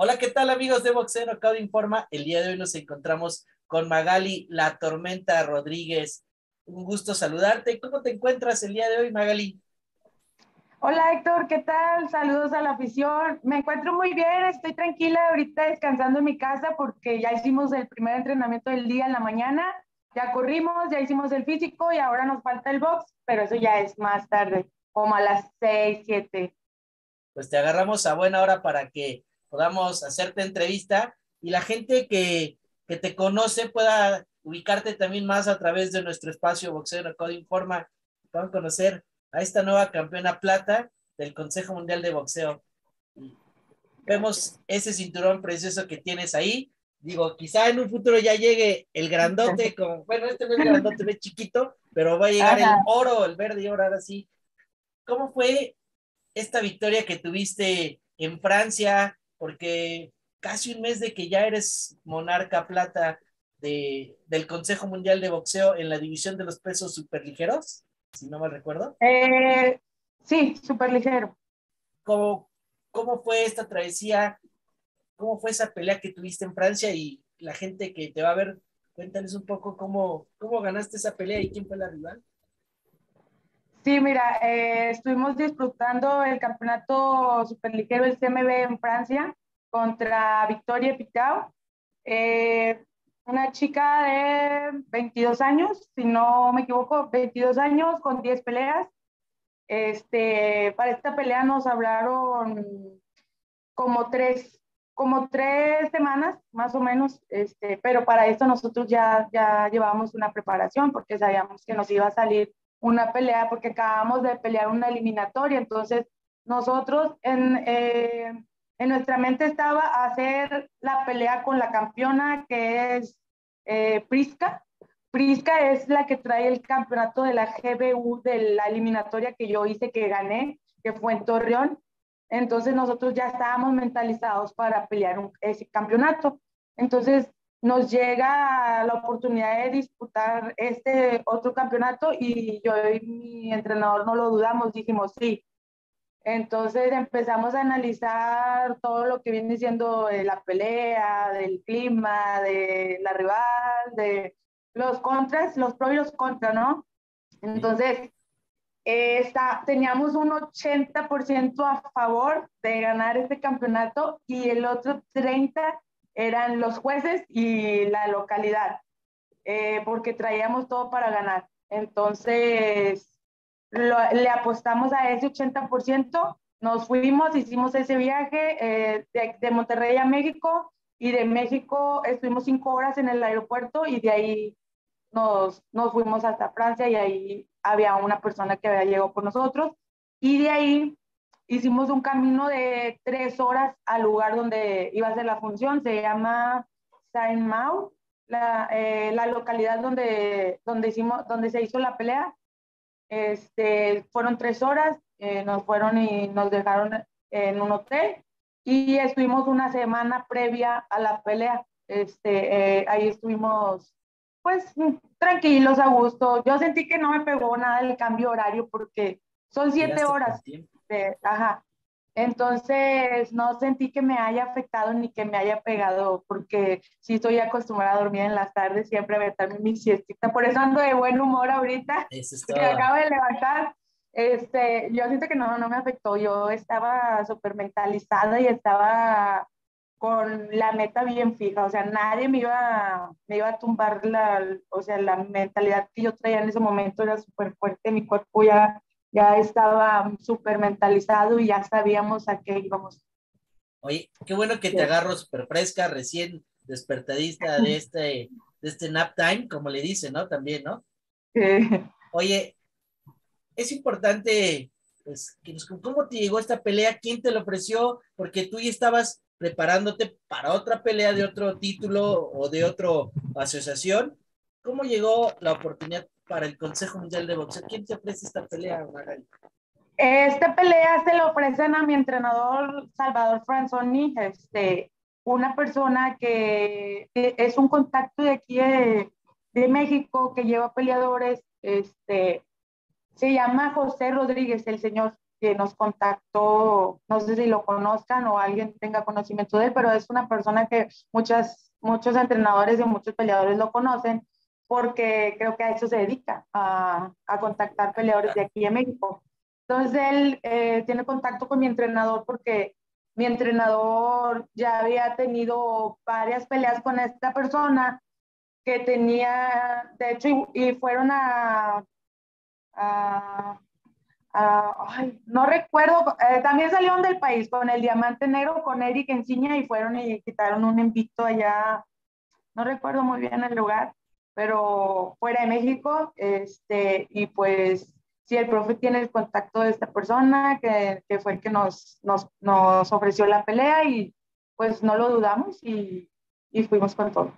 Hola, ¿qué tal amigos de Boxeo Knockout Informa? El día de hoy nos encontramos con Magali La Tormenta Rodríguez. Un gusto saludarte. ¿Cómo te encuentras el día de hoy, Magali? Hola Héctor, ¿qué tal? Saludos a la afición. Me encuentro muy bien, estoy tranquila ahorita descansando en mi casa porque ya hicimos el primer entrenamiento del día en la mañana, ya corrimos, ya hicimos el físico y ahora nos falta el box, pero eso ya es más tarde, como a las 6, 7. Pues te agarramos a buena hora para que podamos hacerte entrevista y la gente que, que te conoce pueda ubicarte también más a través de nuestro espacio Boxeo Code Informa, puedan conocer a esta nueva campeona plata del Consejo Mundial de Boxeo. Vemos ese cinturón precioso que tienes ahí. Digo, quizá en un futuro ya llegue el grandote, como, bueno, este no es grandote, es chiquito, pero va a llegar el oro, el verde y oro, ahora sí. ¿Cómo fue esta victoria que tuviste en Francia? Porque casi un mes de que ya eres monarca plata de, del Consejo Mundial de Boxeo en la división de los pesos superligeros, si no mal recuerdo. Eh, sí, superligero. ¿Cómo, ¿Cómo fue esta travesía? ¿Cómo fue esa pelea que tuviste en Francia? Y la gente que te va a ver, cuéntales un poco cómo, cómo ganaste esa pelea y quién fue la rival. Sí, mira, eh, estuvimos disfrutando el campeonato superligero, el CMB en Francia, contra Victoria Picao. Eh, una chica de 22 años, si no me equivoco, 22 años con 10 peleas. Este, para esta pelea nos hablaron como tres, como tres semanas, más o menos, este, pero para esto nosotros ya, ya llevábamos una preparación porque sabíamos que nos iba a salir una pelea porque acabamos de pelear una eliminatoria. Entonces, nosotros en, eh, en nuestra mente estaba hacer la pelea con la campeona que es eh, Prisca. Prisca es la que trae el campeonato de la GBU de la eliminatoria que yo hice, que gané, que fue en Torreón. Entonces nosotros ya estábamos mentalizados para pelear ese campeonato. Entonces nos llega la oportunidad de disputar este otro campeonato y yo y mi entrenador no lo dudamos, dijimos sí. Entonces empezamos a analizar todo lo que viene siendo de la pelea, del clima, de la rival, de los contras, los pros y los contras, ¿no? Entonces, eh, teníamos un 80% a favor de ganar este campeonato y el otro 30% eran los jueces y la localidad, eh, porque traíamos todo para ganar. Entonces, le apostamos a ese 80%, nos fuimos, hicimos ese viaje eh, de, de, Monterrey a México y de México estuvimos cinco horas en el aeropuerto y de ahí nos, nos fuimos hasta Francia y ahí había una persona que había llegado con nosotros y de ahí hicimos un camino de tres horas al lugar donde iba a ser la función, se llama Saint-Mau, la, eh, la, localidad donde, donde, hicimos, donde se hizo la pelea. Este, fueron tres horas, eh, nos fueron y nos dejaron en un hotel y estuvimos una semana previa a la pelea. Este, eh, ahí estuvimos pues tranquilos, a gusto. Yo sentí que no me pegó nada el cambio horario porque son siete horas ajá. Entonces, no sentí que me haya afectado ni que me haya pegado, porque sí estoy acostumbrada a dormir en las tardes, siempre a meterme mi siestita. Por eso ando de buen humor ahorita, que acabo de levantar. Este, yo siento que no, no me afectó. Yo estaba súper mentalizada y estaba con la meta bien fija. O sea, nadie me iba, me iba a tumbar la, o sea, la mentalidad que yo traía en ese momento era súper fuerte. Mi cuerpo ya ya estaba súper mentalizado y ya sabíamos a qué íbamos. Oye, qué bueno que te agarro súper fresca, recién despertadista de este, de este nap time, como le dicen, ¿no? También, ¿no? Oye, es importante, pues, que nos, ¿cómo te llegó esta pelea? ¿Quién te lo ofreció? Porque tú ya estabas preparándote para otra pelea de otro título o de otra asociación. ¿Cómo llegó la oportunidad para el Consejo Mundial de Boxeo. ¿Quién te ofrece esta pelea, Magali? Esta pelea se lo ofrecen a mi entrenador Salvador Franzoni, este, una persona que, es un contacto de aquí de, de, México que lleva peleadores, este, se llama José Rodríguez, el señor. que nos contactó, no sé si lo conozcan o alguien tenga conocimiento de él, pero es una persona que muchas, muchos entrenadores y muchos peleadores lo conocen porque creo que a eso se dedica, a, a contactar peleadores de aquí en México. Entonces él eh, tiene contacto con mi entrenador porque mi entrenador ya había tenido varias peleas con esta persona que tenía, de hecho, y, fueron a, a, ay, no recuerdo, eh, también salieron del país con el Diamante Negro, con Eric Enciña y fueron y quitaron un invito allá, no recuerdo muy bien el lugar, pero fuera de México, este, y pues si el profe tiene el contacto de esta persona, que, que fue el que nos, nos, nos, ofreció la pelea y pues no lo dudamos y, y fuimos con todo.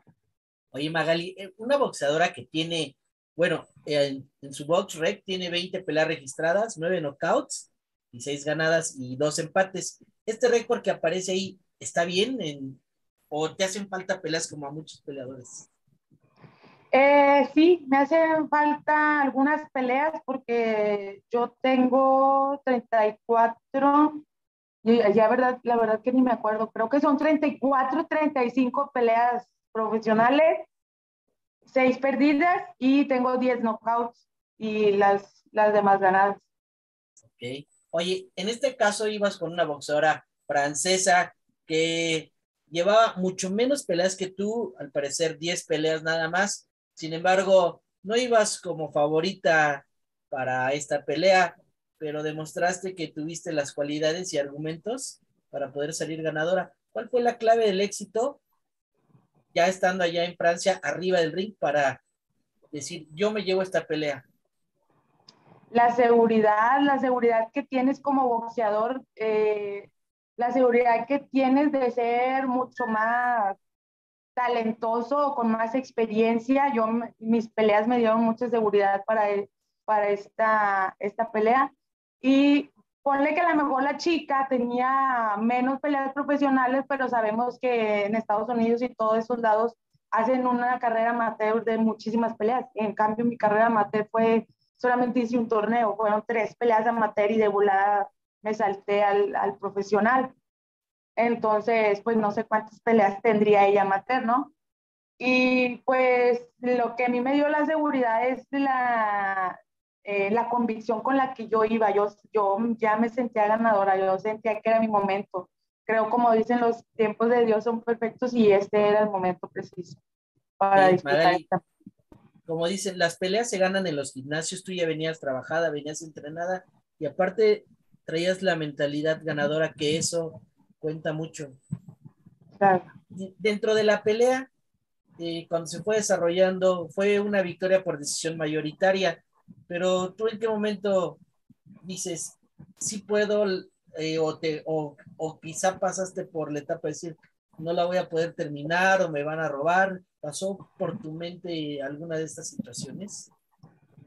Oye, Magali, eh, una boxeadora que tiene, bueno, en, en su box rec tiene 20 peleas registradas, 9 knockouts y 6 ganadas y 2 empates. ¿Este récord que aparece ahí está bien en, o te hacen falta peleas como a muchos peleadores? Eh, sí, me hacen falta algunas peleas porque yo tengo 34, y ya verdad, la verdad que ni me acuerdo, creo que son 34, 35 peleas profesionales, 6 perdidas y tengo 10 knockouts y las, las demás ganadas. Ok. Oye, en este caso ibas con una boxeadora francesa que llevaba mucho menos peleas que tú, al parecer 10 peleas nada más sin embargo, no ibas como favorita para esta pelea, pero demostraste que tuviste las cualidades y argumentos para poder salir ganadora. ¿Cuál fue la clave del éxito ya estando allá en Francia, arriba del ring, para decir, yo me llevo esta pelea? La seguridad, la seguridad que tienes como boxeador, eh, la seguridad que tienes de ser mucho más talentoso, con más experiencia. Yo, mis peleas me dieron mucha seguridad para, para esta, esta pelea. Y ponle que a lo mejor la chica tenía menos peleas profesionales, pero sabemos que en Estados Unidos y todos esos lados hacen una carrera amateur de muchísimas peleas. En cambio, mi carrera amateur fue, solamente hice un torneo, fueron tres peleas amateur y de volada me salté al, al profesional. Entonces, pues no sé cuántas peleas tendría ella materno. Y pues lo que a mí me dio la seguridad es la, eh, la convicción con la que yo iba. Yo, yo ya me sentía ganadora, yo sentía que era mi momento. Creo, como dicen, los tiempos de Dios son perfectos y este era el momento preciso para disfrutar Como dicen, las peleas se ganan en los gimnasios, tú ya venías trabajada, venías entrenada y aparte traías la mentalidad ganadora que eso cuenta mucho. Dentro de la pelea, eh, cuando se fue desarrollando, fue una victoria por decisión mayoritaria, pero tú en qué momento dices, sí puedo, eh, o, te, o, o quizá pasaste por la etapa de decir, no la voy a poder terminar o me van a robar. ¿Pasó por tu mente alguna de estas situaciones?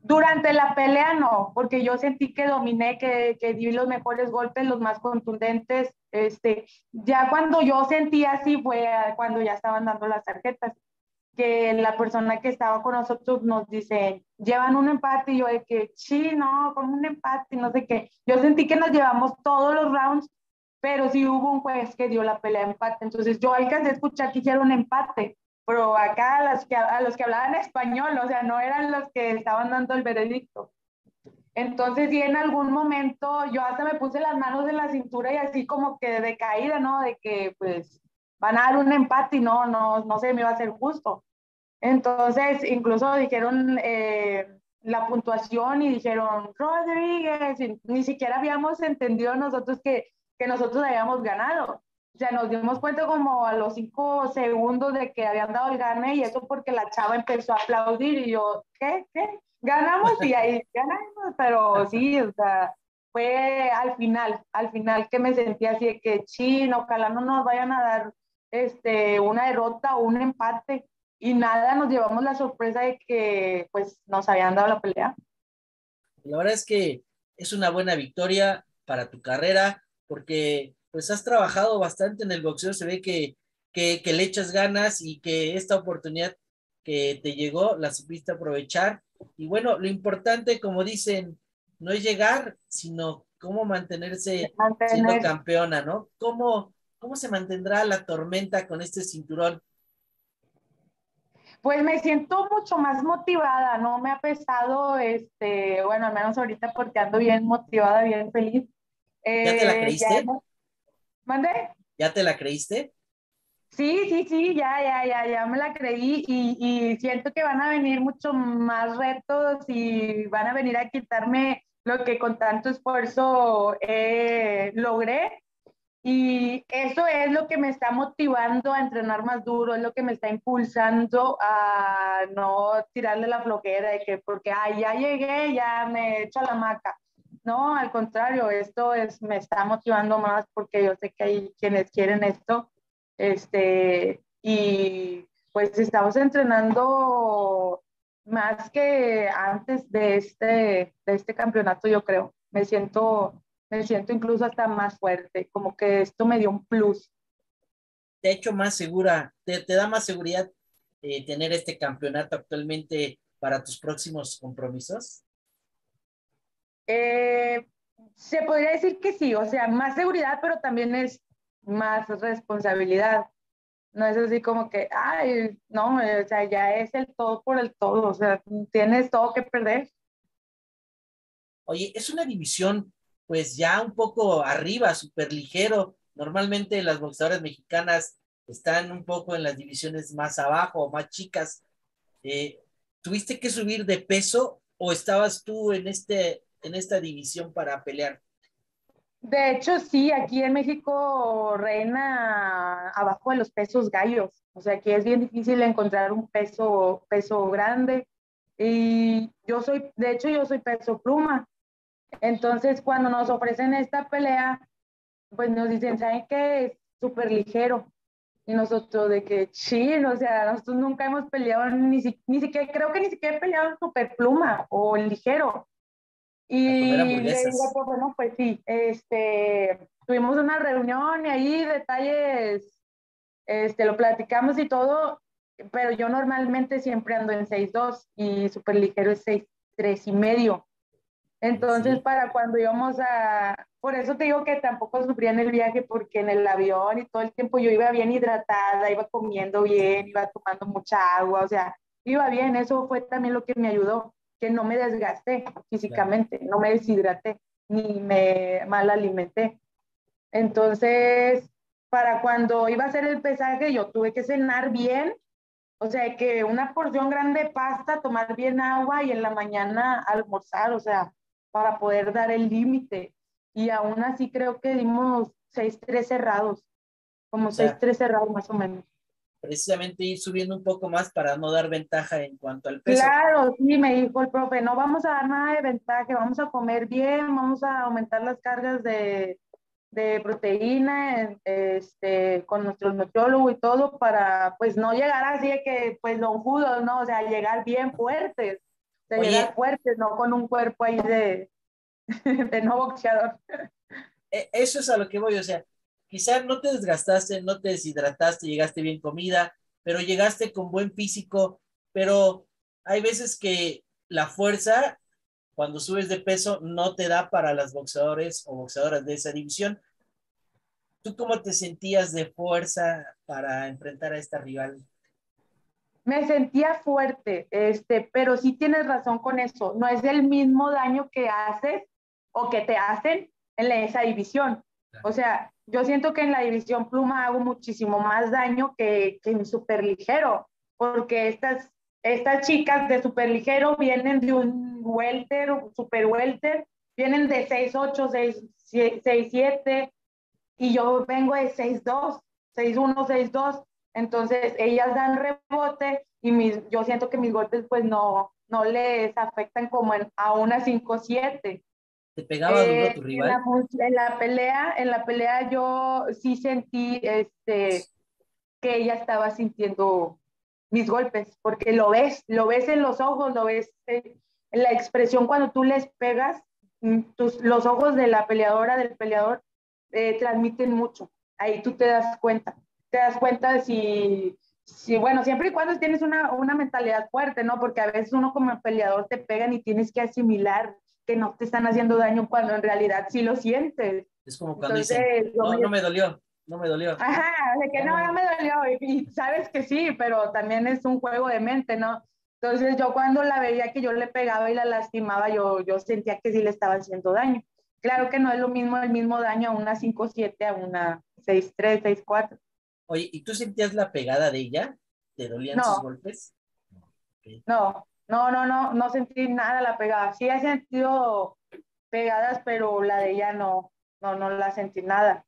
Durante la pelea no, porque yo sentí que dominé, que, que, di los mejores golpes, los más contundentes. Este, ya cuando yo sentí así fue cuando ya estaban dando las tarjetas, que la persona que estaba con nosotros nos dice, llevan un empate y yo de que, sí, no, con un empate, no sé qué. Yo sentí que nos llevamos todos los rounds, pero sí hubo un juez que dio la pelea empate. Entonces yo alcancé a escuchar que hicieron empate pero acá a los, que, a los que hablaban español, o sea, no eran los que estaban dando el veredicto. Entonces, y en algún momento yo hasta me puse las manos en la cintura y así como que de caída, ¿no? De que pues van a dar un empate y no, no, no sé, me iba a ser justo. Entonces, incluso dijeron eh, la puntuación y dijeron, Rodríguez, ni siquiera habíamos entendido nosotros que, que nosotros habíamos ganado. O sea, nos dimos cuenta como a los cinco segundos de que habían dado el gane y eso porque la chava empezó a aplaudir y yo, ¿qué? ¿Qué? Ganamos y ahí ganamos, pero sí, o sea, fue al final, al final que me sentí así de que chino, ojalá no nos vayan a dar este, una derrota o un empate y nada, nos llevamos la sorpresa de que pues nos habían dado la pelea. La verdad es que es una buena victoria para tu carrera porque pues has trabajado bastante en el boxeo, se ve que, que, le echas ganas y que esta oportunidad que te llegó la supiste aprovechar. Y bueno, lo importante, como dicen, no es llegar, sino cómo mantenerse siendo campeona, ¿no? ¿Cómo, ¿Cómo se mantendrá la tormenta con este cinturón? Pues me siento mucho más motivada, no me ha pesado, este, bueno, al menos ahorita porque ando bien motivada, bien feliz. ¿Ya te la eh, creíste? ¿Mande? ¿Ya te la creíste? Sí, sí, sí, ya, ya, ya, ya me la creí y, y, siento que van a venir mucho más retos y van a venir a quitarme lo que con tanto esfuerzo eh, logré y eso es lo que me está motivando a entrenar más duro, es lo que me está impulsando a no tirarle la flojera de que porque ay, ya llegué, ya me echo a la maca. No, al contrario, esto es, me está motivando más porque yo sé que hay quienes quieren esto. Este, y pues estamos entrenando más que antes de este, de este campeonato, yo creo. Me siento me siento incluso hasta más fuerte, como que esto me dio un plus. Te ha hecho más segura, te, da más seguridad eh, tener este campeonato actualmente para tus próximos compromisos? Eh, se podría decir que sí, o sea, más seguridad, pero también es más responsabilidad. No es así como que, ay, no, o sea, ya es el todo por el todo, o sea, tienes todo que perder. Oye, es una división pues ya un poco arriba, súper ligero. Normalmente las boxeadoras mexicanas están un poco en las divisiones más abajo, más chicas. Eh, ¿Tuviste que subir de peso o estabas tú en, este, en esta división para pelear? De hecho, sí, aquí en México reina abajo de los pesos gallos. O sea, que es bien difícil encontrar un peso, peso grande. Y yo soy, de hecho, yo soy peso pluma. Entonces, cuando nos ofrecen esta pelea, pues nos dicen, ¿saben qué? Es súper ligero. Y nosotros de que, chill, o sea, nosotros nunca hemos peleado, ni, ni siquiera, creo que ni siquiera he peleado en super pluma o ligero. Y le digo, pues, bueno, pues sí, este, tuvimos una reunión y ahí detalles, este, lo platicamos y todo, pero yo normalmente siempre ando en 6'2 y súper ligero es 6'3 y medio. Entonces, para cuando íbamos a, por eso te digo que tampoco sufría en el viaje, porque en el avión y todo el tiempo yo iba bien hidratada, iba comiendo bien, iba tomando mucha agua, o sea, iba bien, eso fue también lo que me ayudó, que no me desgasté físicamente, no me deshidraté, ni me mal alimenté. Entonces, para cuando iba a hacer el pesaje, yo tuve que cenar bien, o sea, que una porción grande de pasta, tomar bien agua y en la mañana almorzar, o sea, para poder dar el límite. Y aún así creo que dimos 6-3 cerrados, como 6-3 cerrados más o menos. Precisamente ir subiendo un poco más para no dar ventaja en cuanto al peso. Claro, sí, me dijo el profe, no vamos a dar nada de ventaja, vamos a comer bien, vamos a aumentar las cargas de, de proteína este, con nuestro nutriólogo y todo para pues no llegar así de que pues lonjudos, ¿no? O sea, llegar bien fuertes llegar fuerte, no con un cuerpo ahí de, de no boxeador. E, eso es a lo que voy, o sea, quizás no te desgastaste, no te deshidrataste, llegaste bien comida, pero llegaste con buen físico, pero hay veces que la fuerza, cuando subes de peso, no te da para las boxeadores o boxeadoras de esa división. ¿Tú cómo te sentías de fuerza para enfrentar a esta rival? me sentía fuerte, este, pero sí tienes razón con eso. No es el mismo daño que haces o que te hacen en esa división. O sea, yo siento que en la división pluma hago muchísimo más daño que, que en super ligero, porque estas, estas chicas de super ligero vienen de un welter, super welter, vienen de 6'8, 6'7, y yo vengo de 6'2, 6'1, 6'2. Entonces, ellas dan rebote y mis, yo siento que mis golpes pues no, no les afectan como a una 5-7. ¿Te pegaba duro eh, tu rival? En la, pelea, en la pelea yo sí sentí este, que ella estaba sintiendo mis golpes, porque lo ves, lo ves en los ojos, lo ves en la expresión cuando tú les pegas, mm, tus, los ojos de la peleadora, del peleador, eh, transmiten mucho. Ahí tú te das cuenta te das cuenta de si, si, bueno, siempre y cuando tienes una, una mentalidad fuerte, ¿no? Porque a veces uno como peleador te pegan y tienes que asimilar que no te están haciendo daño cuando en realidad sí lo sientes. Es como cuando dicen, no, no me dolió, no me dolió. Ajá, de que no, no me dolió. Y, sabes que sí, pero también es un juego de mente, ¿no? Entonces yo cuando la veía que yo le pegaba y la lastimaba, yo, yo sentía que sí le estaba haciendo daño. Claro que no es lo mismo el mismo daño a una 5-7 a una 6-3, 6-4. Oye, ¿y tú sentías la pegada de ella? ¿Te dolían sus golpes? No, no, no, no, no sentí nada la pegada. Sí he sentido pegadas, pero la de ella no, no, no la sentí nada.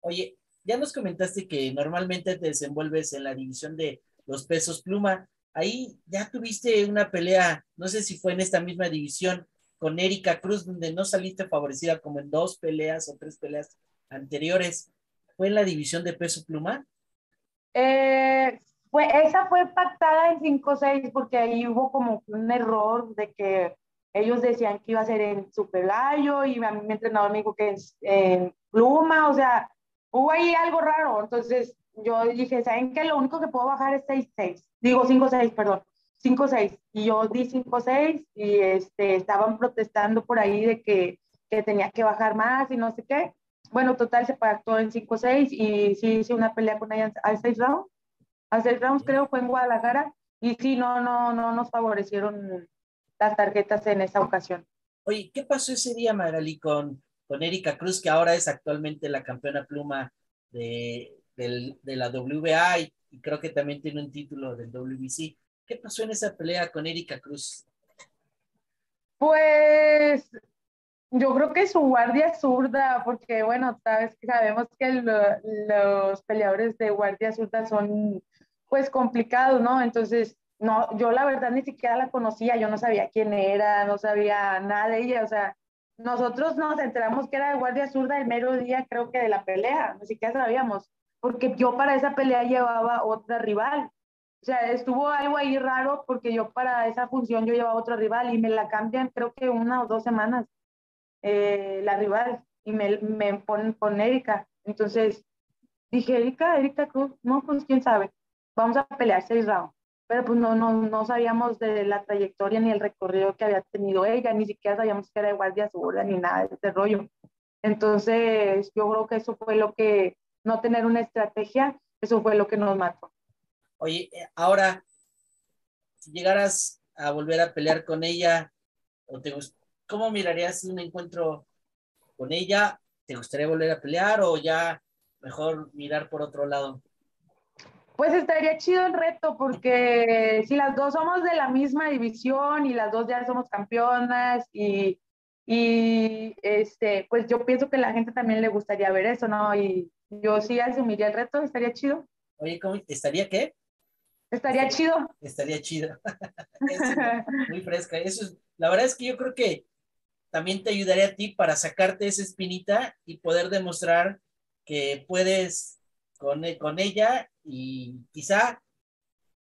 Oye, ya nos comentaste que normalmente te desenvuelves en la división de los pesos pluma. Ahí ya tuviste una pelea, no sé si fue en esta misma división, con Erika Cruz, donde no saliste favorecida como en dos peleas o tres peleas anteriores. ¿Fue en la división de peso pluma? Eh, fue, esa fue pactada en 5-6 porque ahí hubo como un error de que ellos decían que iba a ser en Super Gallo y a mí mi entrenador me dijo que en pluma, o sea, hubo ahí algo raro. Entonces yo dije, ¿saben qué? Lo único que puedo bajar es 6-6. Digo 5-6, perdón. 5-6. Y yo di 5-6 y este, estaban protestando por ahí de que, que, tenía que bajar más y no sé qué. Bueno, total se pactó en 5-6 y sí hice una pelea con ella a 6 rounds. A 6 rounds creo fue en Guadalajara y sí, no, no, no nos favorecieron las tarjetas en esa ocasión. Oye, ¿qué pasó ese día, Magali, con, con Erika Cruz, que ahora es actualmente la campeona pluma de, de la WBA y, creo que también tiene un título del WBC. ¿Qué pasó en esa pelea con Erika Cruz? Pues yo creo que su guardia zurda, porque bueno, sabes que sabemos que los peleadores de guardia zurda son pues complicados, ¿no? Entonces, no, yo la verdad ni siquiera la conocía, yo no sabía quién era, no sabía nada de ella, o sea, nosotros nos enteramos que era de guardia zurda el mero día, creo que de la pelea, ni siquiera sabíamos, porque yo para esa pelea llevaba otra rival. O sea, estuvo algo ahí raro porque yo para esa función yo llevaba otra rival y me la cambian creo que una o dos semanas eh, la rival y me, me ponen con Erika. Entonces dije, Erika, Erika Cruz, no, pues quién sabe, vamos a pelear seis rounds pero pues no, no, no sabíamos de la trayectoria ni el recorrido que había tenido ella, ni siquiera sabíamos que era de guardia segura ni nada de ese rollo. Entonces, yo creo que eso fue lo que, no tener una estrategia, eso fue lo que nos mató. Oye, eh, ahora, si llegaras a volver a pelear con ella, ¿cómo mirarías un encuentro con ella? ¿Te gustaría volver a pelear o ya mejor mirar por otro lado? Pues estaría chido el reto porque si las dos somos de la misma división y las dos ya somos campeonas y, y este, pues yo pienso que la gente también le gustaría ver eso, ¿no? Y yo sí asumiría el reto, estaría chido. Oye, ¿cómo, ¿estaría qué? Estaría chido. Estaría chido. muy fresca. Eso es, la verdad es que yo creo que también te ayudaría a ti para sacarte esa espinita y poder demostrar que puedes con, con ella y quizá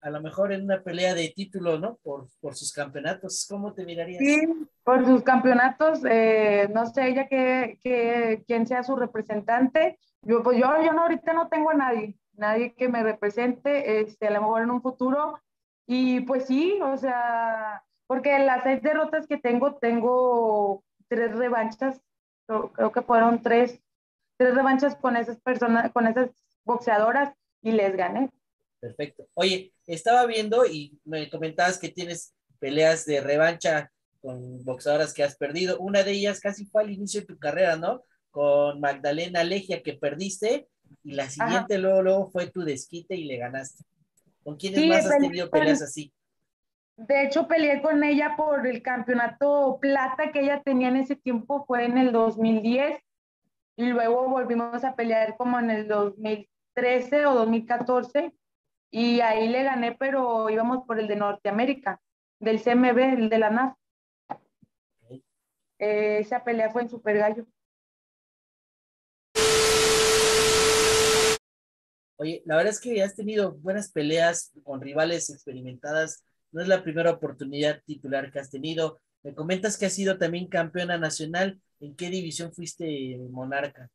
a lo mejor en una pelea de título, ¿no? Por, por sus campeonatos. ¿Cómo te mirarías? Sí, por sus campeonatos, eh, no sé ella que, que, quién sea su representante. Yo, pues yo, yo no, ahorita no tengo a nadie, nadie que me represente, este, a lo mejor en un futuro. Y pues sí, o sea, porque las seis derrotas que tengo, tengo tres revanchas, creo que fueron tres, tres revanchas con esas personas, con esas boxeadoras y les gané. Perfecto. Oye, estaba viendo y me comentabas que tienes peleas de revancha con boxeadoras que has perdido. Una de ellas casi fue al inicio de tu carrera, ¿no? Con Magdalena Legia que perdiste y la siguiente luego, fue tu desquite y le ganaste. ¿Con quiénes más has tenido peleas así? De hecho, peleé con ella por el campeonato plata que ella tenía en ese tiempo, fue en el 2010, y luego volvimos a pelear como en el 2000 2013 o 2014 y ahí le gané, pero íbamos por el de Norteamérica, del CMB, el de la NAF. Eh, esa pelea fue en Super Gallo. Oye, la verdad es que has tenido buenas peleas con rivales experimentadas. No es la primera oportunidad titular que has tenido. Me comentas que has sido también campeona nacional. ¿En qué división fuiste monarca?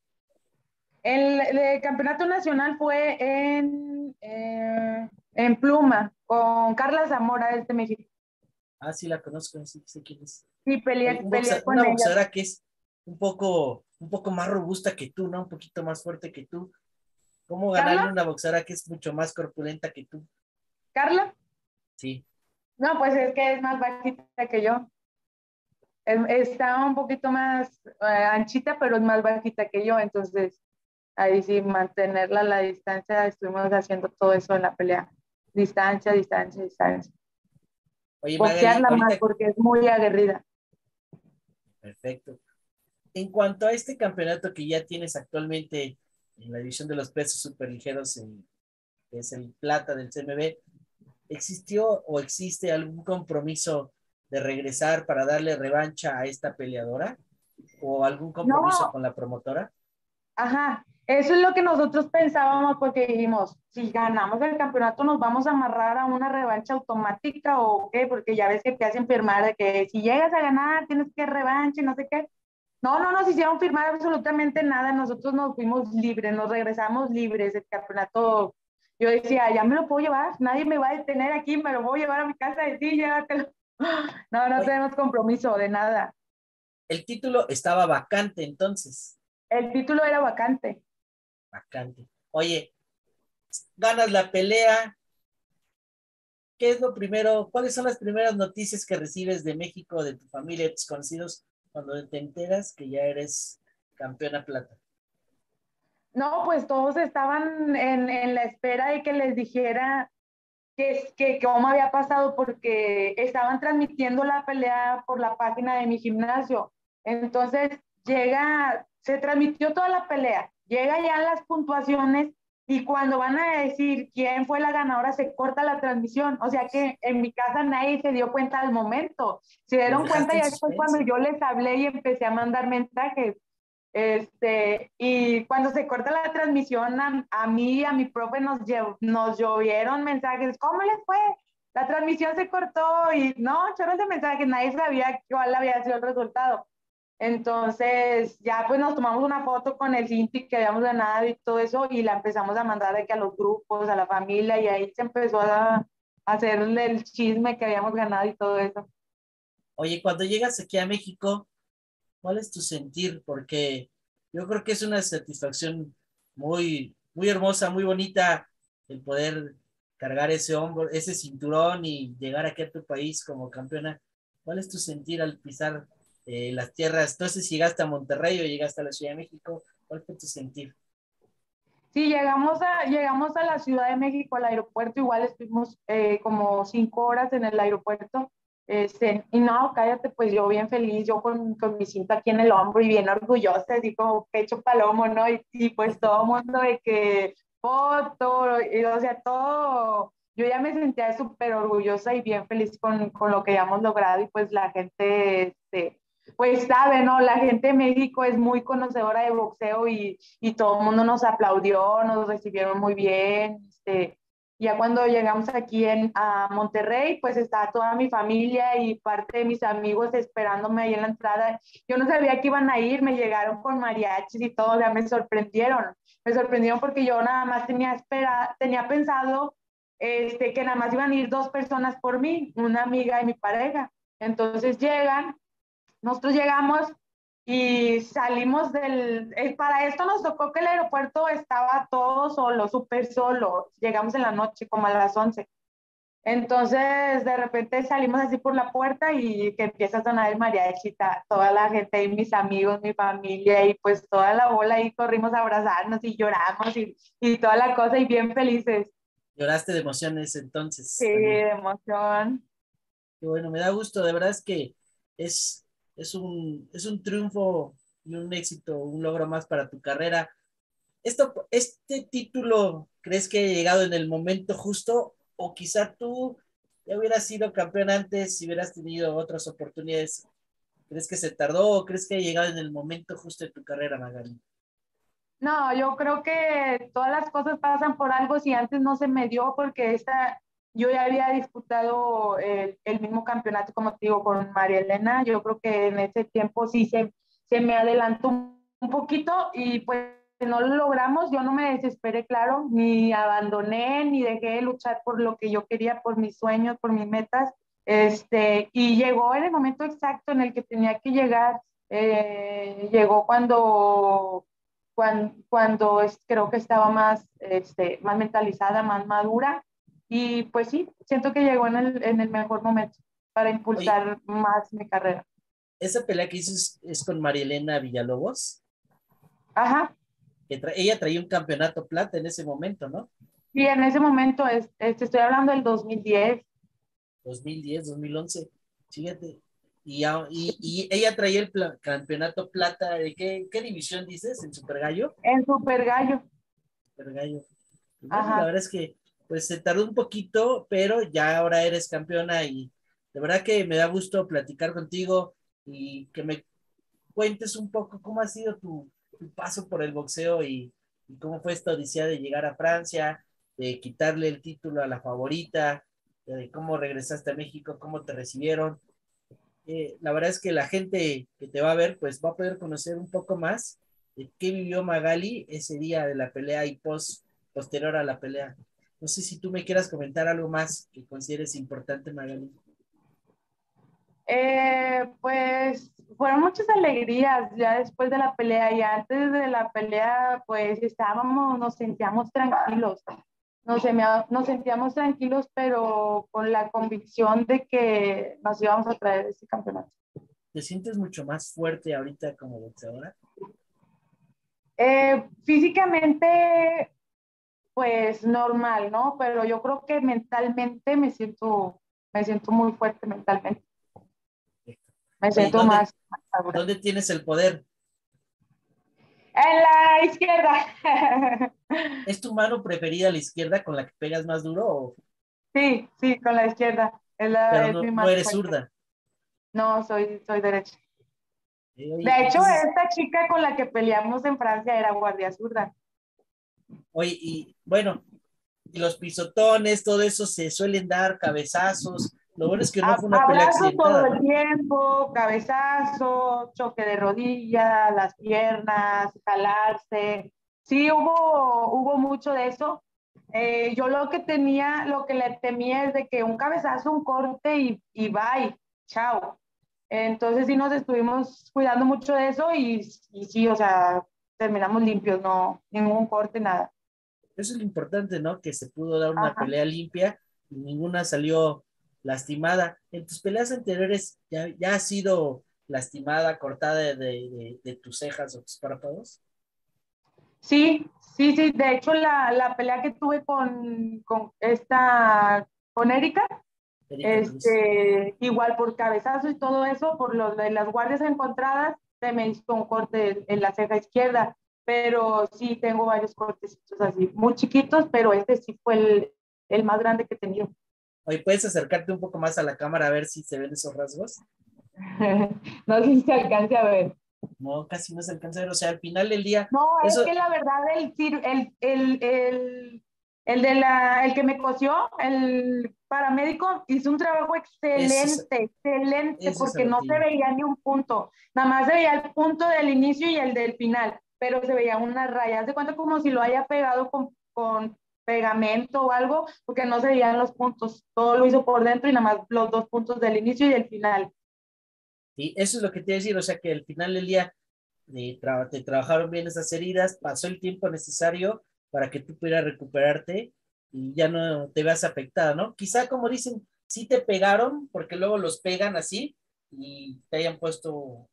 El, campeonato nacional fue en, eh, en Pluma, con Carla Zamora, de México. Ah, sí, la conozco, sí sé quién es. Sí, peleé, Un peleé boxa- con una ella. boxeadora que es un poco, un poco más robusta que tú, ¿no? Un poquito más fuerte que tú. ¿Cómo ganarle una boxeadora que es mucho más corpulenta que tú? ¿Carla? Sí. No, pues es que es más bajita que yo. Es- Está un poquito más eh, anchita, pero es más bajita que yo. Entonces, ahí sí, mantenerla a la distancia, estuvimos haciendo todo eso en la pelea. Distancia, distancia, distancia. Oye, Boxearla más ahorita, porque es muy aguerrida. perfecto. En cuanto a este campeonato que ya tienes actualmente en la división de los pesos superligeros, en, que es el plata del CMB, ¿existió o existe algún compromiso de regresar para darle revancha a esta peleadora? ¿O algún compromiso No. con la promotora? Ajá, eso es lo que nosotros pensábamos porque dijimos, si ganamos el campeonato nos vamos a amarrar a una revancha automática o qué, porque ya ves que te hacen firmar de que si llegas a ganar tienes que revancha y no sé qué. No, no nos hicieron firmar absolutamente nada, nosotros nos fuimos libres, nos regresamos libres, el campeonato, yo decía, ya me lo puedo llevar, nadie me va a detener aquí, me lo voy a llevar a mi casa y sí, llévatelo. No, no tenemos compromiso de nada. El título estaba vacante entonces. El título era vacante. Vacante. Oye, ganas la pelea. ¿Qué es lo primero? ¿Cuáles son las primeras noticias que recibes de México, de tu familia, de tus conocidos, cuando te enteras que ya eres campeona plata? No, pues todos estaban en, en la espera de que les dijera que, que cómo había pasado porque estaban transmitiendo la pelea por la página de mi gimnasio. Entonces llega, se transmitió toda la pelea, llega ya las puntuaciones y cuando van a decir quién fue la ganadora se corta la transmisión. O sea que en mi casa nadie se dio cuenta al momento. Se dieron cuenta en ya después cuando yo les hablé y empecé a mandar mensajes. Este, y cuando se corta la transmisión, a, mí y a mi profe nos, lle- nos llovieron mensajes, ¿cómo les fue? La transmisión se cortó y no, chorros de mensajes, nadie sabía cuál había sido el resultado. Entonces, ya pues nos tomamos una foto con el Cinti que habíamos ganado y todo eso y la empezamos a mandar de que a los grupos, a la familia y ahí se empezó a, a hacerle el chisme que habíamos ganado y todo eso. Oye, cuando llegas aquí a México, ¿cuál es tu sentir? Porque yo creo que es una satisfacción muy, muy hermosa, muy bonita el poder cargar ese hombro, ese cinturón y llegar aquí a tu país como campeona. ¿Cuál es tu sentir al pisar eh, las tierras? Si llegaste a Monterrey o llegaste a la Ciudad de México. ¿Cuál fue tu sentir? Sí, llegamos a, llegamos a la Ciudad de México, al aeropuerto, igual estuvimos eh, como cinco horas en el aeropuerto. Este, y no, cállate, pues yo bien feliz, yo con, con mi cinta aquí en el hombro y bien orgullosa, así como pecho palomo, ¿no? Y, y pues todo mundo de que foto, y, o sea, todo, yo ya me sentía súper orgullosa y bien feliz con, con lo que habíamos logrado y pues la gente, este, pues sabe, ¿no? La gente de México es muy conocedora de boxeo y, y todo el mundo nos aplaudió, nos recibieron muy bien. Este, ya cuando llegamos aquí en, a Monterrey, pues estaba toda mi familia y parte de mis amigos esperándome ahí en la entrada. Yo no sabía que iban a ir, me llegaron con mariachis y todo, sea, me sorprendieron. Me sorprendieron porque yo nada más tenía, espera, tenía pensado este, que nada más iban a ir dos personas por mí, una amiga y mi pareja. Entonces llegan nosotros llegamos y salimos del... eh, Para esto nos tocó que el aeropuerto estaba todo solo, súper solo. Llegamos en la noche, como a las 11. Entonces, de repente salimos así por la puerta y que empieza a sonar el mariachi, ta- toda la gente y mis amigos, mi familia y pues toda la bola y corrimos a abrazarnos y lloramos y, y toda la cosa y bien felices. ¿Lloraste de emociones entonces? Sí, también? de emoción. Qué bueno, me da gusto, de verdad es que es, es, un, es un triunfo y un éxito, un logro más para tu carrera. Esto, ¿Este título crees que ha llegado en el momento justo o quizá tú ya hubieras sido campeón antes si hubieras tenido otras oportunidades? ¿Crees que se tardó o crees que ha llegado en el momento justo de tu carrera, Magali? No, yo creo que todas las cosas pasan por algo si antes no se me dio porque esta, yo ya había disputado el, mismo campeonato, como te digo, con María Elena. Yo creo que en ese tiempo sí se, se me adelantó un, poquito y pues no lo logramos. Yo no me desesperé, claro, ni abandoné, ni dejé de luchar por lo que yo quería, por mis sueños, por mis metas. Este, y llegó en el momento exacto en el que tenía que llegar. Eh, llegó cuando, cuando, cuando creo que estaba más, este, más mentalizada, más madura. Y pues sí, siento que llegó en el, en el mejor momento para impulsar más mi carrera. ¿Esa pelea que hizo es con Marielena Villalobos? Ajá. ella traía un campeonato plata en ese momento, ¿no? Sí, en ese momento, es, estoy hablando del 2010. 2010, 2011, fíjate. Y, y, ella traía el campeonato plata, ¿de qué, qué, división dices? ¿En Super Gallo? En Super Gallo. Super Gallo. la verdad es que pues se tardó un poquito, pero ya ahora eres campeona y de verdad que me da gusto platicar contigo y que me cuentes un poco cómo ha sido tu, paso por el boxeo y, cómo fue esta odisea de llegar a Francia, de quitarle el título a la favorita, de cómo regresaste a México, cómo te recibieron. Eh, la verdad es que la gente que te va a ver, pues va a poder conocer un poco más de qué vivió Magali ese día de la pelea y post, posterior a la pelea. No sé si tú me quieras comentar algo más que consideres importante, Magali. Eh, pues fueron muchas alegrías ya después de la pelea y antes de la pelea pues estábamos, nos sentíamos tranquilos, nos, nos sentíamos tranquilos pero con la convicción de que nos íbamos a traer ese campeonato. ¿Te sientes mucho más fuerte ahorita como boxeadora? Eh, físicamente pues normal, ¿no? Pero yo creo que mentalmente me siento, me siento muy fuerte mentalmente. Me siento ¿dónde, más, ¿Dónde tienes el poder? En la izquierda. ¿Es tu mano preferida la izquierda con la que pegas más duro? Sí, sí, con la izquierda. Pero no, eres zurda. No, soy, soy derecha. de hecho, esta chica con la que peleamos en Francia era guardia zurda. Oye, y bueno, y los pisotones, todo eso se suelen dar, cabezazos. Lo bueno es que no fue una pelea todo el tiempo, cabezazo, choque de rodilla, las piernas, jalarse. Sí, hubo, hubo mucho de eso. Eh, yo lo que tenía, lo que le temía es de que un cabezazo, un corte y, y bye, chao. Entonces sí nos estuvimos cuidando mucho de eso y, y sí, o sea, terminamos limpios, no, ningún corte, nada. Eso es lo importante, ¿no? Que se pudo dar una pelea limpia y ninguna salió lastimada. En tus peleas anteriores, ¿ya, ya has sido lastimada, cortada de, de, de, tus cejas o tus párpados? Sí, sí, sí. De hecho, la, la pelea que tuve con, con esta, con Erika, este, igual por cabezazo y todo eso, por lo de las guardias encontradas, se me hizo un corte en la ceja izquierda pero sí tengo varios cortecitos así, muy chiquitos, pero este sí fue el, el más grande que he tenido. Oye, ¿puedes acercarte un poco más a la cámara a ver si se ven esos rasgos? no sé si se alcance a ver. No, casi no se alcanza a ver. O sea, al final del día. No, es que la verdad, el, el, el, el, el, de la, el que me cosió, el paramédico, hizo un trabajo excelente, excelente, porque no se veía ni un punto. Nada más se veía el punto del inicio y el del final pero se veían unas rayas, de cuenta como si lo haya pegado con, con pegamento o algo, porque no se veían los puntos, todo lo hizo por dentro y nada más los dos puntos del inicio y del final. Y eso es lo que te decir, o sea que al final del día eh, te trabajaron bien esas heridas, pasó el tiempo necesario para que tú pudieras recuperarte y ya no te veas afectada, ¿no? Quizá como dicen, sí te pegaron, porque luego los pegan así y te hayan puesto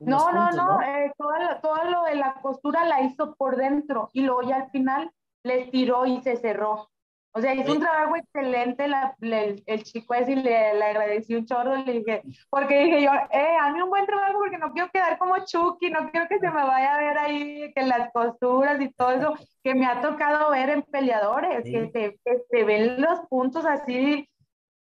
no, no, no, eh, todo, lo de la costura la hizo por dentro y luego ya al final le tiró y se cerró. O sea, hizo un trabajo excelente el, chico ese y le, le, agradecí un chorro, le dije, porque dije yo, eh, hazme un buen trabajo porque no quiero quedar como Chucky, no quiero que se me vaya a ver ahí que las costuras y todo eso que me ha tocado ver en peleadores, que, se, que se ven los puntos así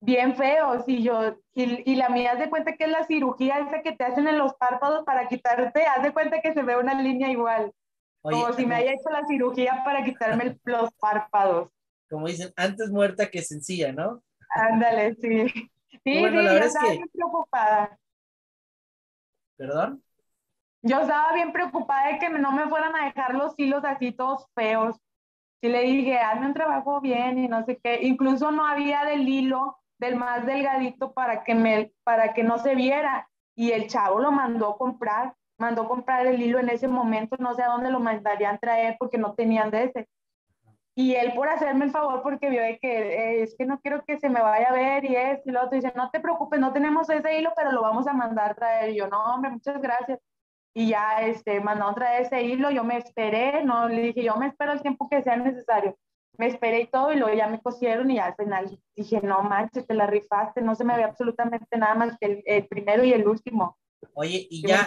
bien feos y yo, y, la mía haz de cuenta que es la cirugía esa que te hacen en los párpados para quitarte, haz de cuenta que se ve una línea igual, como si me haya hecho la cirugía para quitarme los párpados. Como dicen, antes muerta que sencilla, ¿no? Ándale, sí. Sí, bueno, la verdad estaba bien preocupada. ¿Perdón? Yo estaba bien preocupada de que no me fueran a dejar los hilos así todos feos. Sí le dije, hazme un trabajo bien y no sé qué. Incluso no había del hilo del más delgadito para que, me, para que no se viera. Y el chavo lo mandó a comprar, mandó comprar el hilo en ese momento, no sé a dónde lo mandarían traer porque no tenían de ese. Y él por hacerme el favor, porque vio que eh, es que no quiero que se me vaya a ver y es y lo otro, dice, no te preocupes, no tenemos ese hilo, pero lo vamos a mandar traer. Y yo, no, hombre, muchas gracias. Y ya este, mandó traer ese hilo, yo me esperé, no, le dije, yo me espero el tiempo que sea necesario. Me esperé y todo, y luego ya me cosieron y al final dije, no manches, te la rifaste, no se me ve absolutamente nada más que el, primero y el último. Oye, y ya,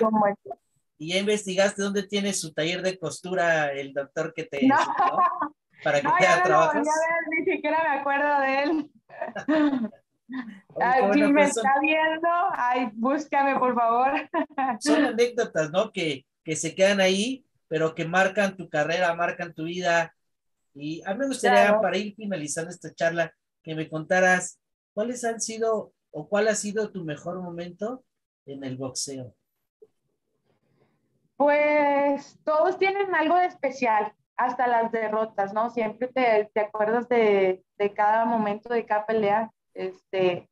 y ya investigaste dónde tiene su taller de costura el doctor que te... para que no, te haga trabajos. ni siquiera me acuerdo de él. Aquí me pues está viendo, ay, búscame por favor. Son anécdotas, ¿no? Que, que se quedan ahí, pero que marcan tu carrera, marcan tu vida. Y a mí me gustaría, para ir finalizando esta charla, que me contaras cuáles han sido o cuál ha sido tu mejor momento en el boxeo. Pues todos tienen algo de especial hasta las derrotas, ¿no? Siempre te, te acuerdas de, de, cada momento, de cada pelea, este,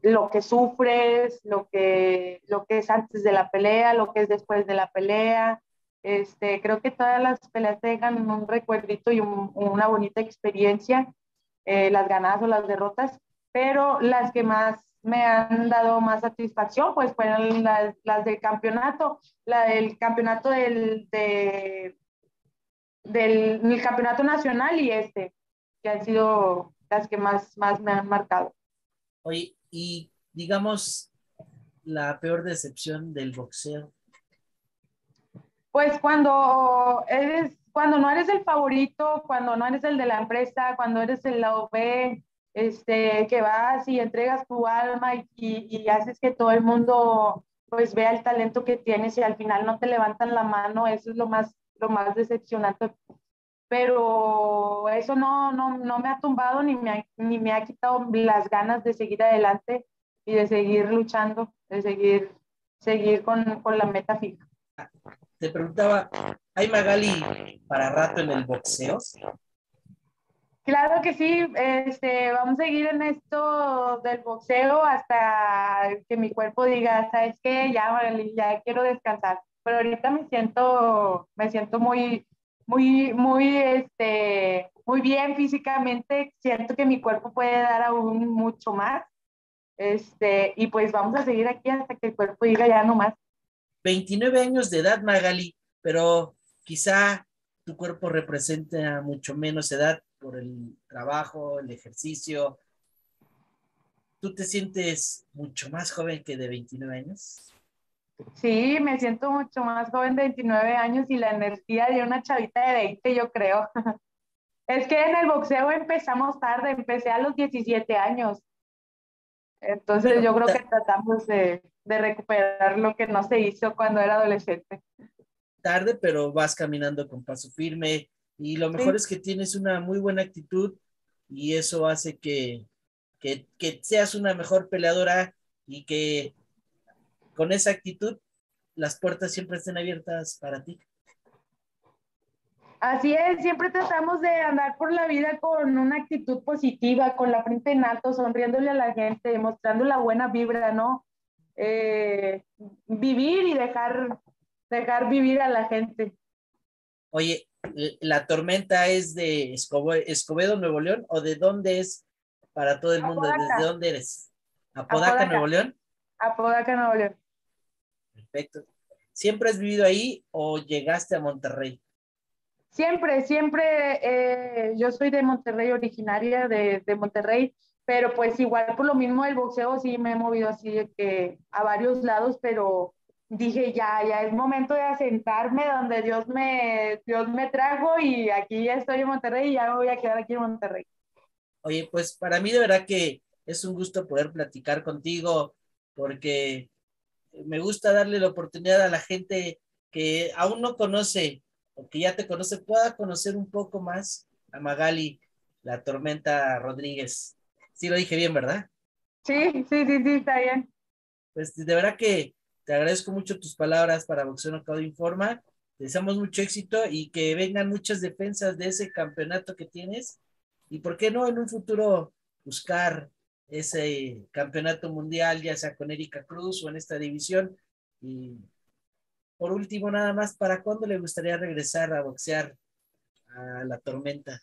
lo que sufres, lo que, lo que es antes de la pelea, lo que es después de la pelea. Este, creo que todas las peleas dejan un recuerdito y una bonita experiencia, eh, las ganadas o las derrotas, pero las que más me han dado más satisfacción, pues fueron las, las del campeonato, la del campeonato del, de, del, campeonato nacional y este, que han sido las que más, más me han marcado. Oye, y digamos, la peor decepción del boxeo. Pues cuando eres, cuando no eres el favorito, cuando no eres el de la empresa, cuando eres el lado B, este, que vas y entregas tu alma y, y, haces que todo el mundo pues vea el talento que tienes y al final no te levantan la mano, eso es lo más, lo más decepcionante. Pero eso no, no, no me ha tumbado ni me ha, ni me ha quitado las ganas de seguir adelante y de seguir luchando, de seguir, seguir con, con la meta fija. Te preguntaba, ¿hay Magali para rato en el boxeo? Claro que sí, este, vamos a seguir en esto del boxeo hasta que mi cuerpo diga, sabes qué, ya, ya quiero descansar. Pero ahorita me siento, me siento muy, muy, muy, este, muy bien físicamente. Siento que mi cuerpo puede dar aún mucho más. Este, y pues vamos a seguir aquí hasta que el cuerpo diga ya no más. 29 años de edad, Magali, pero quizá tu cuerpo representa mucho menos edad por el trabajo, el ejercicio. ¿Tú te sientes mucho más joven que de 29 años? Sí, me siento mucho más joven de 29 años y la energía de una chavita de 20, yo creo. Es que en el boxeo empezamos tarde, empecé a los 17 años. Entonces yo creo que tratamos de, de recuperar lo que no se hizo cuando era adolescente. Tarde, pero vas caminando con paso firme, y lo mejor es que tienes una muy buena actitud y eso hace que, que, que, seas una mejor peleadora y que con esa actitud las puertas siempre estén abiertas para ti. Así es, siempre tratamos de andar por la vida con una actitud positiva, con la frente en alto, sonriéndole a la gente, demostrando la buena vibra, ¿no? Eh, vivir y dejar, dejar vivir a la gente. Oye, ¿la tormenta es de Escobedo, Nuevo León o de dónde es para todo el mundo? ¿Desde dónde eres? ¿Apodaca, Nuevo León? Apodaca, Nuevo León. Perfecto. ¿Siempre has vivido ahí o llegaste a Monterrey? Siempre, siempre. Eh, yo soy de Monterrey, originaria de, de, Monterrey, pero pues igual por lo mismo el boxeo sí me he movido así que a varios lados, pero dije, ya, ya es momento de asentarme donde Dios me, Dios me trajo y aquí ya estoy en Monterrey y ya me voy a quedar aquí en Monterrey. Oye, pues para mí de verdad que es un gusto poder platicar contigo porque me gusta darle la oportunidad a la gente que aún no conoce o que ya te conoce, pueda conocer un poco más a Magali, la tormenta Rodríguez. Sí lo dije bien, ¿verdad? Sí, sí, sí, sí, está bien. Pues de verdad que te agradezco mucho tus palabras para Boxeo Knockout Informa. Te deseamos mucho éxito y que vengan muchas defensas de ese campeonato que tienes. Y por qué no en un futuro buscar ese campeonato mundial, ya sea con Erika Cruz o en esta división. Y por último, nada más, ¿para cuándo le gustaría regresar a boxear a la tormenta?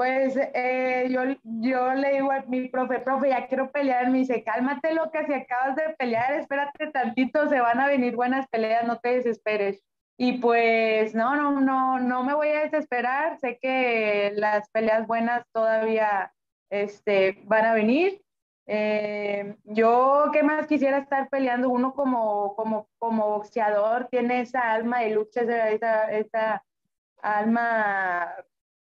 Pues eh, yo, yo le digo a mi profe, profe, ya quiero pelear. Me dice, cálmate lo que si acabas de pelear, espérate tantito, se van a venir buenas peleas, no te desesperes. Y pues no, no, no, no me voy a desesperar. Sé que las peleas buenas todavía este, van a venir. Eh, yo, ¿qué más quisiera estar peleando? Uno como, como, como boxeador tiene esa alma de lucha, esa, esa alma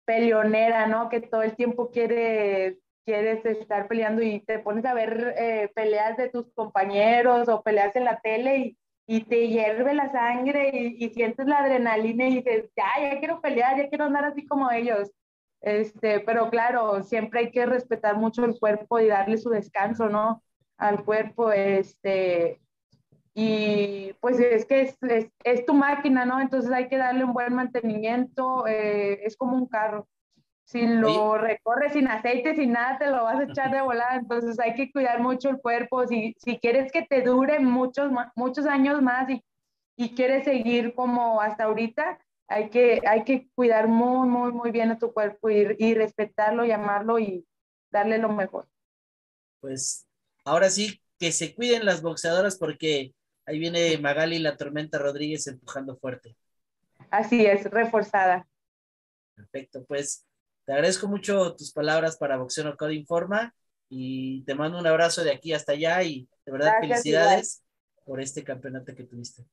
peleonera, ¿no? Que todo el tiempo quiere, quieres estar peleando y te pones a ver eh, peleas de tus compañeros o peleas en la tele y, y te hierve la sangre y, y, sientes la adrenalina y dices, ya, ya quiero pelear, ya quiero andar así como ellos. Este, pero claro, siempre hay que respetar mucho el cuerpo y darle su descanso, ¿no? Al cuerpo, este, y pues es que es, es, es, tu máquina, ¿no? Entonces hay que darle un buen mantenimiento, eh, es como un carro. Si lo recorres sin aceite, sin nada, te lo vas a echar de volada. Entonces hay que cuidar mucho el cuerpo. Si, si quieres que te dure muchos, muchos años más y, y quieres seguir como hasta ahorita, hay que, hay que cuidar muy, muy, muy bien a tu cuerpo y, y respetarlo, llamarlo y darle lo mejor. Pues ahora sí, que se cuiden las boxeadoras porque Ahí viene Magali la Tormenta Rodríguez empujando fuerte. Así es, reforzada. Perfecto, pues te agradezco mucho tus palabras para Boxeo Code Informa y te mando un abrazo de aquí hasta allá y de verdad felicidades por este campeonato que tuviste.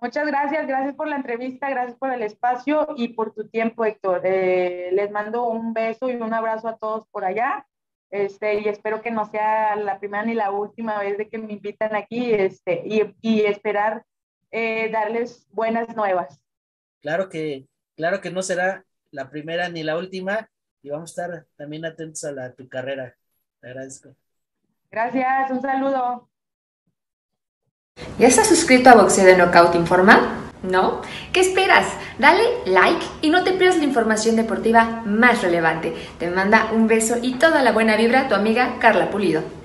Muchas gracias, gracias por la entrevista, gracias por el espacio y por tu tiempo, Héctor. Eh, les mando un beso y un abrazo a todos por allá este, y espero que no sea la primera ni la última vez de que me invitan aquí este, y, y esperar eh, darles buenas nuevas. Claro que, claro que no será la primera ni la última y vamos a estar también atentos a la, tu carrera. Te agradezco. Gracias, un saludo. ¿Ya estás suscrito a Boxeo de Knockout Informal? ¿No? ¿Qué esperas? Dale like y no te pierdas la información deportiva más relevante. Te manda un beso y toda la buena vibra tu amiga Carla Pulido.